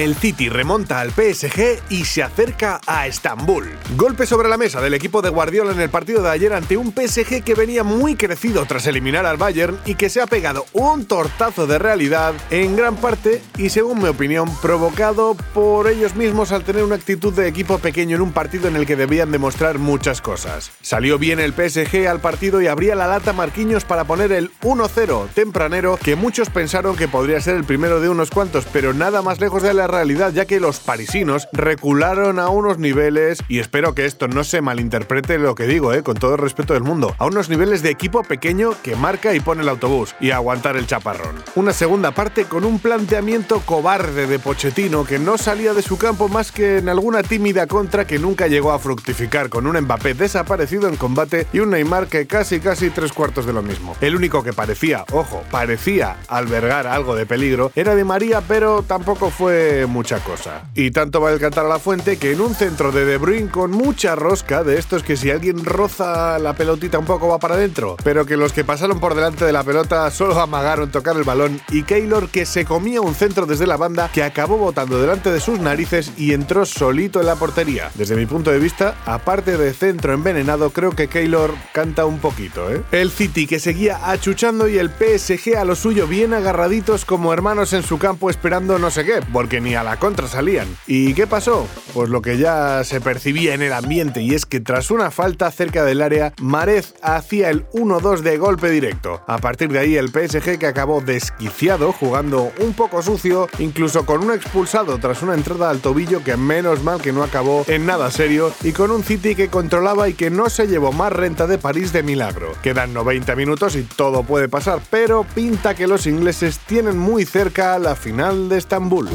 El City remonta al PSG y se acerca a Estambul. Golpe sobre la mesa del equipo de Guardiola en el partido de ayer ante un PSG que venía muy crecido tras eliminar al Bayern y que se ha pegado un tortazo de realidad en gran parte y según mi opinión provocado por ellos mismos al tener una actitud de equipo pequeño en un partido en el que debían demostrar muchas cosas. Salió bien el PSG al partido y abría la lata Marquinhos para poner el 1-0 tempranero que muchos pensaron que podría ser el primero de unos cuantos, pero nada más lejos de la realidad ya que los parisinos recularon a unos niveles, y espero que esto no se malinterprete lo que digo, eh, con todo el respeto del mundo, a unos niveles de equipo pequeño que marca y pone el autobús y aguantar el chaparrón. Una segunda parte con un planteamiento cobarde de Pochettino que no salía de su campo más que en alguna tímida contra que nunca llegó a fructificar con un Mbappé desaparecido en combate y un Neymar que casi casi tres cuartos de lo mismo. El único que parecía, ojo, parecía albergar algo de peligro era de María, pero tampoco fue mucha cosa. Y tanto va el cantar a la fuente que en un centro de De Bruyne con mucha rosca, de estos que si alguien roza la pelotita un poco va para adentro, pero que los que pasaron por delante de la pelota solo amagaron tocar el balón y Keylor que se comía un centro desde la banda que acabó botando delante de sus narices y entró solito en la portería. Desde mi punto de vista, aparte de centro envenenado, creo que Keylor canta un poquito, ¿eh? El City que seguía achuchando y el PSG a lo suyo bien agarraditos como hermanos en su campo esperando no sé qué, porque ni a la contra salían. ¿Y qué pasó? Pues lo que ya se percibía en el ambiente y es que tras una falta cerca del área, Marez hacía el 1-2 de golpe directo. A partir de ahí el PSG que acabó desquiciado, jugando un poco sucio, incluso con un expulsado tras una entrada al tobillo que menos mal que no acabó en nada serio y con un City que controlaba y que no se llevó más renta de París de milagro. Quedan 90 minutos y todo puede pasar, pero pinta que los ingleses tienen muy cerca la final de Estambul.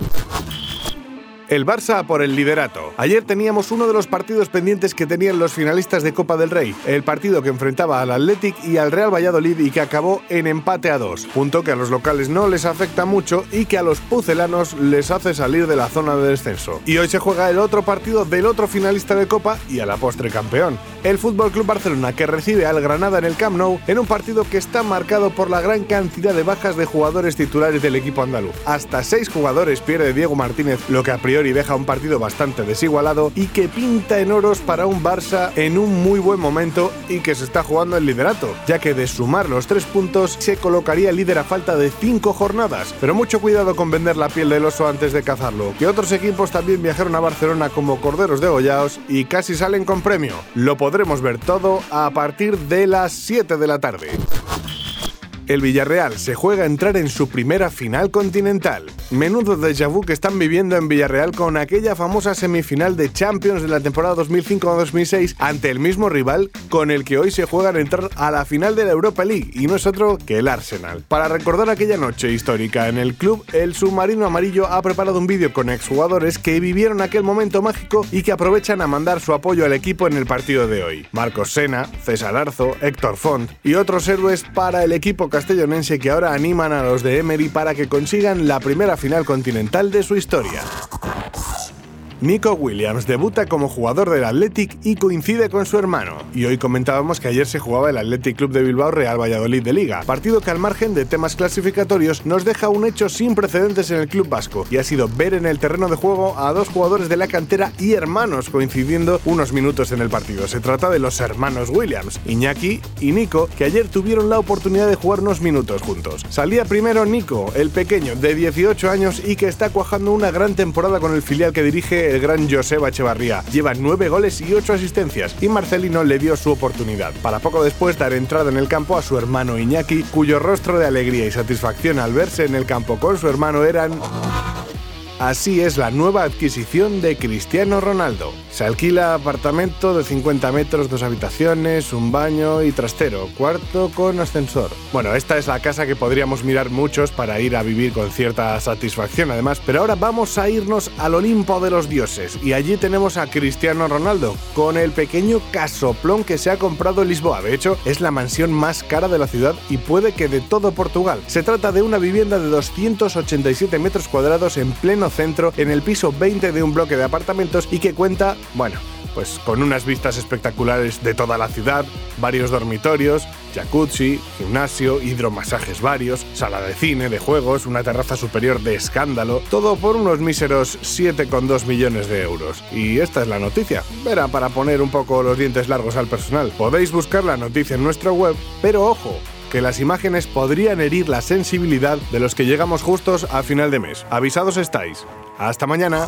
El Barça por el liderato. Ayer teníamos uno de los partidos pendientes que tenían los finalistas de Copa del Rey, el partido que enfrentaba al Athletic y al Real Valladolid y que acabó en empate a dos, punto que a los locales no les afecta mucho y que a los pucelanos les hace salir de la zona de descenso. Y hoy se juega el otro partido del otro finalista de Copa y a la postre campeón, el Fútbol Club Barcelona que recibe al Granada en el Camp Nou en un partido que está marcado por la gran cantidad de bajas de jugadores titulares del equipo andaluz. Hasta seis jugadores pierde Diego Martínez, lo que a priori y deja un partido bastante desigualado y que pinta en oros para un Barça en un muy buen momento y que se está jugando el liderato, ya que de sumar los tres puntos se colocaría líder a falta de cinco jornadas. Pero mucho cuidado con vender la piel del oso antes de cazarlo, que otros equipos también viajaron a Barcelona como corderos degollados y casi salen con premio. Lo podremos ver todo a partir de las 7 de la tarde. El Villarreal se juega a entrar en su primera final continental. Menudo déjà vu que están viviendo en Villarreal con aquella famosa semifinal de Champions de la temporada 2005-2006 ante el mismo rival con el que hoy se juegan a entrar a la final de la Europa League y no es otro que el Arsenal. Para recordar aquella noche histórica en el club, el submarino amarillo ha preparado un vídeo con exjugadores que vivieron aquel momento mágico y que aprovechan a mandar su apoyo al equipo en el partido de hoy. Marcos Sena, César Arzo, Héctor Font y otros héroes para el equipo castellonense que ahora animan a los de Emery para que consigan la primera final continental de su historia. Nico Williams debuta como jugador del Athletic y coincide con su hermano. Y hoy comentábamos que ayer se jugaba el Athletic Club de Bilbao Real Valladolid de Liga, partido que al margen de temas clasificatorios nos deja un hecho sin precedentes en el club vasco, y ha sido ver en el terreno de juego a dos jugadores de la cantera y hermanos coincidiendo unos minutos en el partido. Se trata de los hermanos Williams, Iñaki y Nico, que ayer tuvieron la oportunidad de jugar unos minutos juntos. Salía primero Nico, el pequeño de 18 años y que está cuajando una gran temporada con el filial que dirige el gran Joseba Echevarría. Lleva nueve goles y ocho asistencias y Marcelino le dio su oportunidad, para poco después dar entrada en el campo a su hermano Iñaki, cuyo rostro de alegría y satisfacción al verse en el campo con su hermano eran... Así es la nueva adquisición de Cristiano Ronaldo. Se alquila apartamento de 50 metros, dos habitaciones, un baño y trastero, cuarto con ascensor. Bueno, esta es la casa que podríamos mirar muchos para ir a vivir con cierta satisfacción además, pero ahora vamos a irnos al Olimpo de los dioses y allí tenemos a Cristiano Ronaldo con el pequeño casoplón que se ha comprado en Lisboa. De hecho, es la mansión más cara de la ciudad y puede que de todo Portugal. Se trata de una vivienda de 287 metros cuadrados en pleno centro, en el piso 20 de un bloque de apartamentos y que cuenta, bueno, pues con unas vistas espectaculares de toda la ciudad, varios dormitorios, jacuzzi, gimnasio, hidromasajes varios, sala de cine, de juegos, una terraza superior de escándalo, todo por unos míseros 7,2 millones de euros. Y esta es la noticia. Verá para poner un poco los dientes largos al personal. Podéis buscar la noticia en nuestra web, pero ojo, que las imágenes podrían herir la sensibilidad de los que llegamos justos a final de mes. Avisados estáis. Hasta mañana.